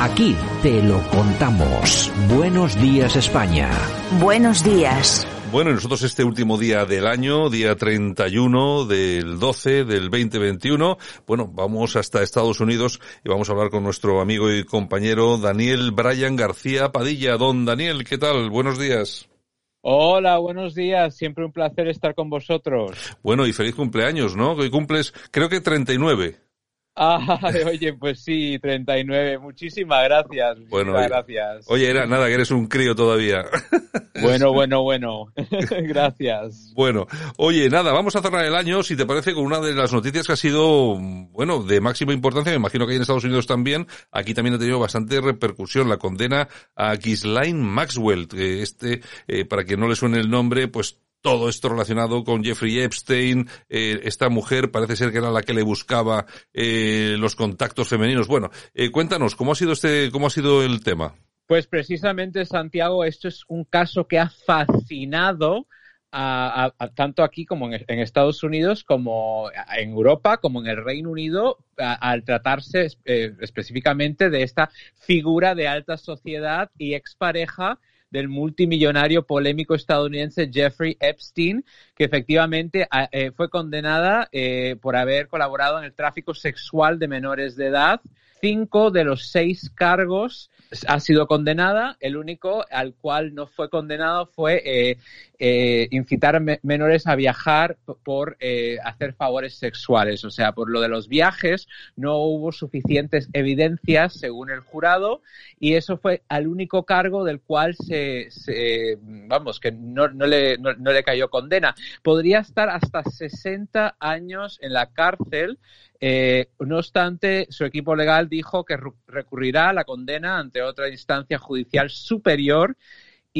Aquí te lo contamos. Buenos días España. Buenos días. Bueno, nosotros este último día del año, día 31 del 12 del 2021, bueno, vamos hasta Estados Unidos y vamos a hablar con nuestro amigo y compañero Daniel Bryan García Padilla. Don Daniel, ¿qué tal? Buenos días. Hola, buenos días. Siempre un placer estar con vosotros. Bueno, y feliz cumpleaños, ¿no? Hoy cumples, creo que 39. Ah, oye, pues sí, 39. Muchísimas gracias. Bueno, muchísimas gracias. Oye, era nada, que eres un crío todavía. Bueno, bueno, bueno. gracias. Bueno, oye, nada, vamos a cerrar el año, si te parece, con una de las noticias que ha sido, bueno, de máxima importancia. Me imagino que hay en Estados Unidos también. Aquí también ha tenido bastante repercusión la condena a Ghislaine Maxwell. Que este, eh, para que no le suene el nombre, pues todo esto relacionado con Jeffrey Epstein, eh, esta mujer parece ser que era la que le buscaba eh, los contactos femeninos. Bueno, eh, cuéntanos cómo ha sido este, cómo ha sido el tema. Pues precisamente Santiago, esto es un caso que ha fascinado a, tanto aquí como en, en, Estados Unidos, como en Europa, como en el Reino Unido, al tratarse específicamente de esta figura de alta sociedad y expareja del multimillonario polémico estadounidense Jeffrey Epstein, que efectivamente eh, fue condenada eh, por haber colaborado en el tráfico sexual de menores de edad. Cinco de los seis cargos ha sido condenada. El único al cual no fue condenado fue eh, eh, incitar a me menores a viajar por eh, hacer favores sexuales. O sea, por lo de los viajes no hubo suficientes evidencias según el jurado y eso fue al único cargo del cual se, vamos, que no, le, no le cayó condena. Podría estar hasta 60 años en la cárcel. Eh, no obstante, su equipo legal dijo que recurrirá a la condena ante otra instancia judicial superior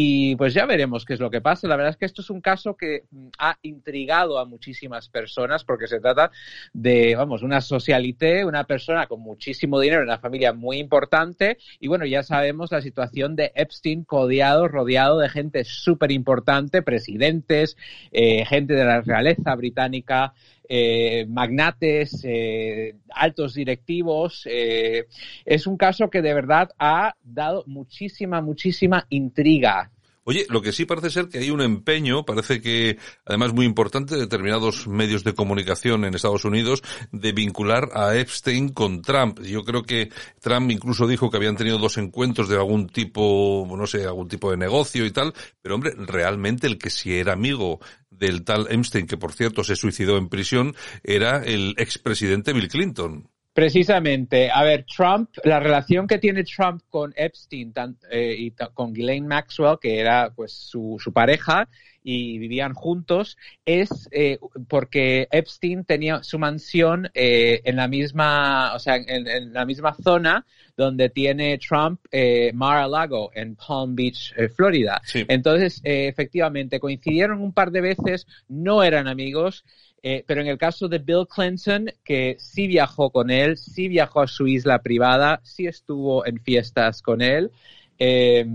y pues ya veremos qué es lo que pasa. La verdad es que esto es un caso que ha intrigado a muchísimas personas porque se trata de, vamos, una socialité, una persona con muchísimo dinero, una familia muy importante y bueno, ya sabemos la situación de Epstein codiado, rodeado de gente súper importante, presidentes, eh, gente de la realeza británica, eh, magnates, eh, altos directivos. Eh, es un caso que de verdad ha dado muchísima, muchísima intriga. Oye, lo que sí parece ser que hay un empeño, parece que además muy importante de determinados medios de comunicación en Estados Unidos de vincular a Epstein con Trump. Yo creo que Trump incluso dijo que habían tenido dos encuentros de algún tipo, no sé, algún tipo de negocio y tal, pero hombre, realmente el que sí era amigo del tal Epstein, que por cierto se suicidó en prisión, era el expresidente Bill Clinton. Precisamente, a ver, Trump, la relación que tiene Trump con Epstein tan, eh, y con Ghislaine Maxwell, que era pues su, su pareja y vivían juntos, es eh, porque Epstein tenía su mansión eh, en la misma, o sea, en, en, la misma zona donde tiene Trump eh, Mar-a-Lago en Palm Beach, Florida. Sí. Entonces, efectivamente, coincidieron un par de veces, no eran amigos. Eh, pero en el caso de Bill Clinton, que sí viajó con él, sí viajó a su isla privada, sí estuvo en fiestas con él, eh,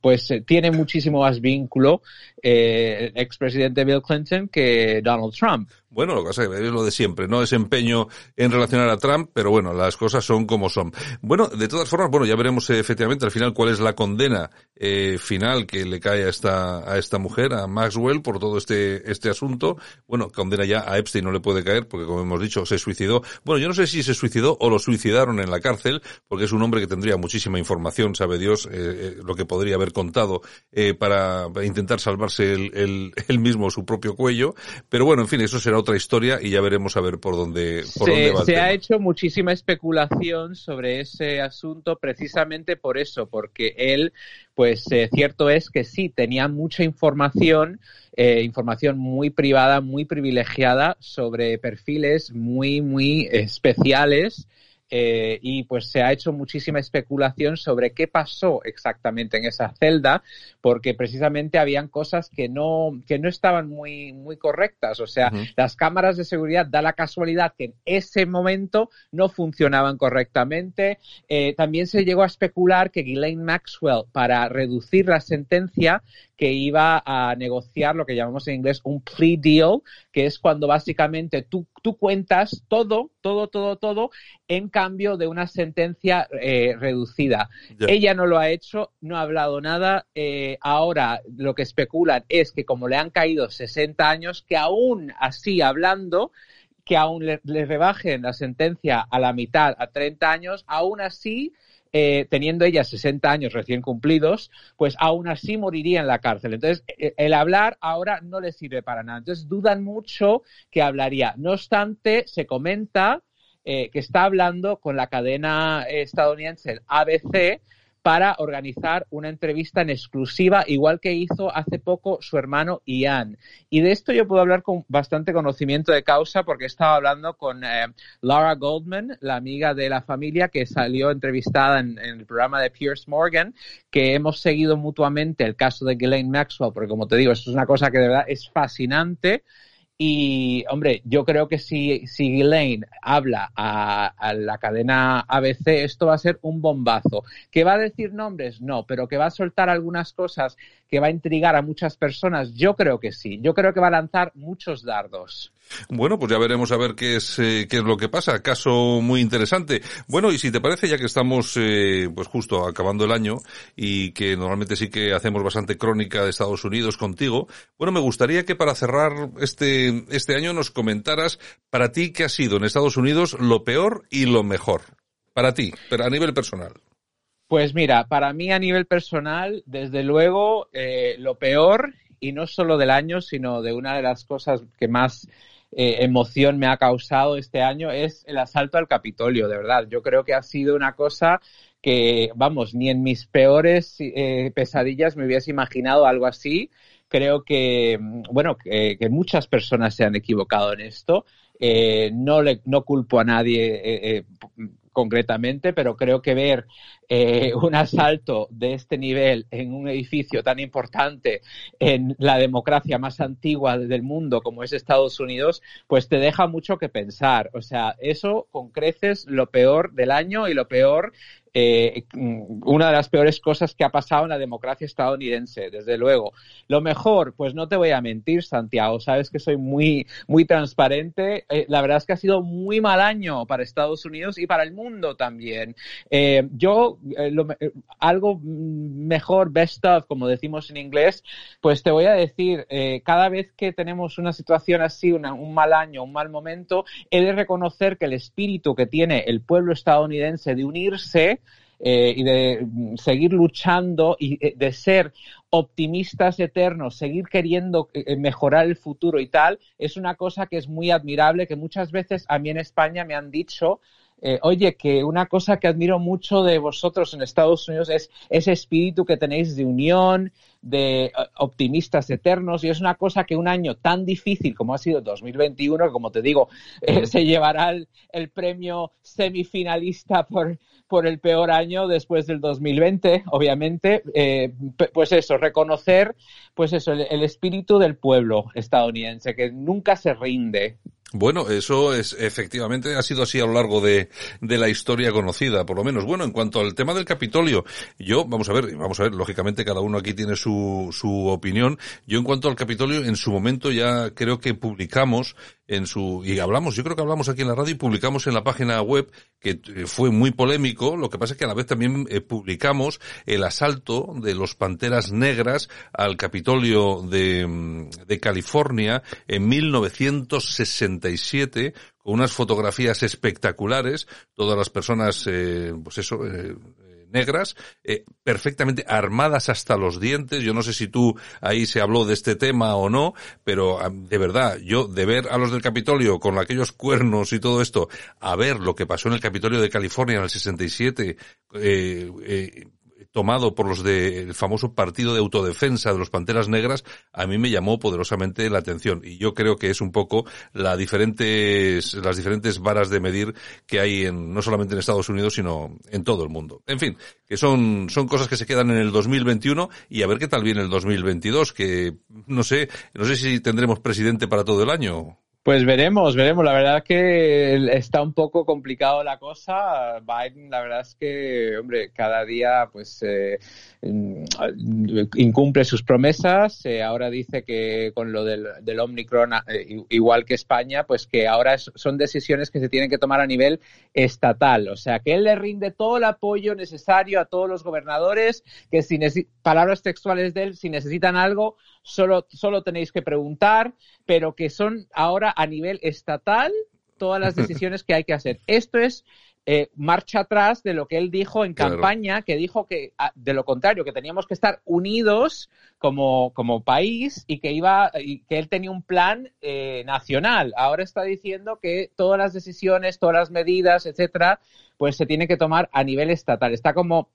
pues tiene muchísimo más vínculo eh, el expresidente Bill Clinton que Donald Trump. Bueno, lo que pasa es lo de siempre, no es empeño en relacionar a Trump, pero bueno, las cosas son como son. Bueno, de todas formas, bueno, ya veremos eh, efectivamente al final cuál es la condena eh, final que le cae a esta, a esta mujer, a Maxwell, por todo este, este asunto. Bueno, condena ya a Epstein no le puede caer, porque como hemos dicho, se suicidó. Bueno, yo no sé si se suicidó o lo suicidaron en la cárcel, porque es un hombre que tendría muchísima información, sabe Dios, eh, lo que podría haber contado para, para intentar salvarse el, el, el mismo su propio cuello. Pero bueno, en fin, eso será otra historia y ya veremos a ver por dónde, por se, dónde va el se tema. ha hecho muchísima especulación sobre ese asunto precisamente por eso, porque él, pues eh, cierto es que sí, tenía mucha información, eh, información muy privada, muy privilegiada sobre perfiles muy, muy especiales eh, y pues se ha hecho muchísima especulación sobre qué pasó exactamente en esa celda, porque precisamente habían cosas que no, que no estaban muy, muy correctas. O sea, uh -huh. las cámaras de seguridad da la casualidad que en ese momento no funcionaban correctamente. Eh, también se llegó a especular que Ghislaine Maxwell, para reducir la sentencia, que iba a negociar lo que llamamos en inglés un plea deal, que es cuando básicamente tú, tú cuentas todo, todo, todo, todo en cambio de una sentencia eh, reducida. Ella no lo ha hecho, no ha hablado nada. Eh, ahora lo que especulan es que como le han caído 60 años, que aún así hablando, que aún le, le rebajen la sentencia a la mitad, a 30 años, aún así eh, teniendo ella 60 años recién cumplidos, pues aún así moriría en la cárcel. Entonces, eh, el hablar ahora no le sirve para nada. Entonces, dudan mucho que hablaría. No obstante, se comenta eh, que está hablando con la cadena estadounidense ABC para organizar una entrevista en exclusiva, igual que hizo hace poco su hermano Ian. Y de esto yo puedo hablar con bastante conocimiento de causa porque estaba hablando con eh, Laura Goldman, la amiga de la familia que salió entrevistada en, el programa de Pierce Morgan, que hemos seguido mutuamente el caso de Ghislaine Maxwell, porque como te digo, es una cosa que de verdad es fascinante. Y, hombre, yo creo que si, si habla a, la cadena ABC, esto va a ser un bombazo. ¿Que va a decir nombres? No, pero que va a soltar algunas cosas que va a intrigar a muchas personas, yo creo que sí. Yo creo que va a lanzar muchos dardos. Bueno, pues ya veremos a ver qué es eh, qué es lo que pasa. Caso muy interesante. Bueno, y si te parece, ya que estamos eh, pues justo acabando el año y que normalmente sí que hacemos bastante crónica de Estados Unidos contigo, bueno, me gustaría que para cerrar este este año nos comentaras para ti qué ha sido en Estados Unidos lo peor y lo mejor. Para ti, pero a nivel personal. Pues mira, para mí a nivel personal, desde luego, eh, lo peor, y no solo del año, sino de una de las cosas que más eh, emoción me ha causado este año es el asalto al Capitolio, de verdad. Yo creo que ha sido una cosa que, vamos, ni en mis peores eh, pesadillas me hubiese imaginado algo así. Creo que, bueno, que, muchas personas se han equivocado en esto. Eh, no, le, no culpo a nadie concretamente, pero creo que ver eh, un asalto de este nivel en un edificio tan importante en la democracia más antigua del mundo como es Estados Unidos, pues te deja mucho que pensar. O sea, eso con creces lo peor del año y lo peor eh, una de las peores cosas que ha pasado en la democracia estadounidense, desde luego. Lo mejor, pues no te voy a mentir, Santiago, sabes que soy muy, muy transparente. Eh, la verdad es que ha sido muy mal año para Estados Unidos y para el mundo también. Eh, yo, algo mejor, best of, como decimos en inglés, pues te voy a decir, cada vez que tenemos una situación así, un mal año, un mal momento, he de reconocer que el espíritu que tiene el pueblo estadounidense de unirse eh, y de seguir luchando y eh, de ser optimistas eternos, seguir queriendo eh, mejorar el futuro y tal, es una cosa que es muy admirable, que muchas veces a mí en España me han dicho, oye, que una cosa que admiro mucho de vosotros en Estados Unidos es ese espíritu que tenéis de unión, de optimistas eternos, y es una cosa que un año tan difícil como ha sido 2021, como te digo, se llevará el premio semifinalista por, por el peor año después del 2020, obviamente, eh, pues eso, reconocer, pues eso, el, espíritu del pueblo estadounidense, que nunca se rinde. Bueno, eso es efectivamente ha sido así a lo largo de, de, la historia conocida, por lo menos. Bueno, en cuanto al tema del Capitolio, yo, vamos a ver, vamos a ver, lógicamente cada uno aquí tiene su, su opinión. Yo en cuanto al Capitolio, en su momento ya creo que publicamos en su, y hablamos, yo creo que hablamos aquí en la radio y publicamos en la página web, que eh, fue muy polémico, lo que pasa es que a la vez también eh, publicamos el asalto de los Panteras Negras al Capitolio de, mm, de California en 1967, con unas fotografías espectaculares, todas las personas, eh, pues eso, eh, negras, eh, perfectamente armadas hasta los dientes. Yo no sé si tú ahí se habló de este tema o no, pero de verdad, yo de ver a los del Capitolio con aquellos cuernos y todo esto, a ver lo que pasó en el Capitolio de California en el 67, eh, eh, tomado por los del famoso partido de autodefensa de los Panteras Negras, a mí me llamó poderosamente la atención. Y yo creo que es un poco la diferentes, las diferentes varas de medir que hay en, no solamente en Estados Unidos, sino en todo el mundo. En fin, que son, son cosas que se quedan en el 2021 y a ver qué tal viene el 2022, que no sé, no sé si tendremos presidente para todo el año. Pues veremos, veremos. La verdad que está un poco complicado la cosa. Biden, la verdad es que, hombre, cada día pues eh, incumple sus promesas. Eh, ahora dice que con lo del, del Omicron, eh, igual que España, pues que ahora son decisiones que se tienen que tomar a nivel estatal. O sea, que él le rinde todo el apoyo necesario a todos los gobernadores, que si palabras textuales de él, si necesitan algo, solo, solo tenéis que preguntar, pero que son ahora a nivel estatal todas las decisiones que hay que hacer. Esto es eh, marcha atrás de lo que él dijo en campaña, que dijo que ah, de lo contrario, que teníamos que estar unidos como, como país y que iba y que él tenía un plan eh, nacional. Ahora está diciendo que todas las decisiones, todas las medidas, etcétera, pues se tiene que tomar a nivel estatal. Está como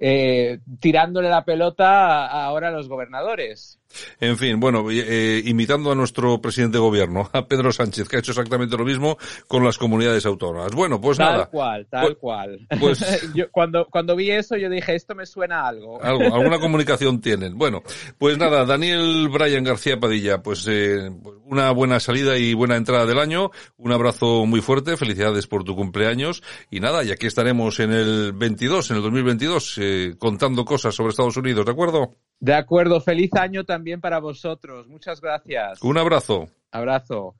eh, tirándole la pelota ahora a los gobernadores. En fin, bueno, eh, imitando a nuestro presidente de gobierno, a Pedro Sánchez, que ha hecho exactamente lo mismo con las comunidades autónomas. Bueno, pues nada. Tal cual, tal pues, cual. Pues, cuando, cuando vi eso, yo dije, esto me suena a algo. Algo, alguna comunicación tienen. Bueno, pues nada, Daniel Brian García Padilla, pues eh, una buena salida y buena entrada del año. Un abrazo muy fuerte, felicidades por tu cumpleaños. Y nada, y aquí estaremos en el 22, en el 2022, eh, contando cosas sobre Estados Unidos, ¿de acuerdo? De acuerdo, feliz año también para vosotros. Muchas gracias. Un abrazo. Abrazo.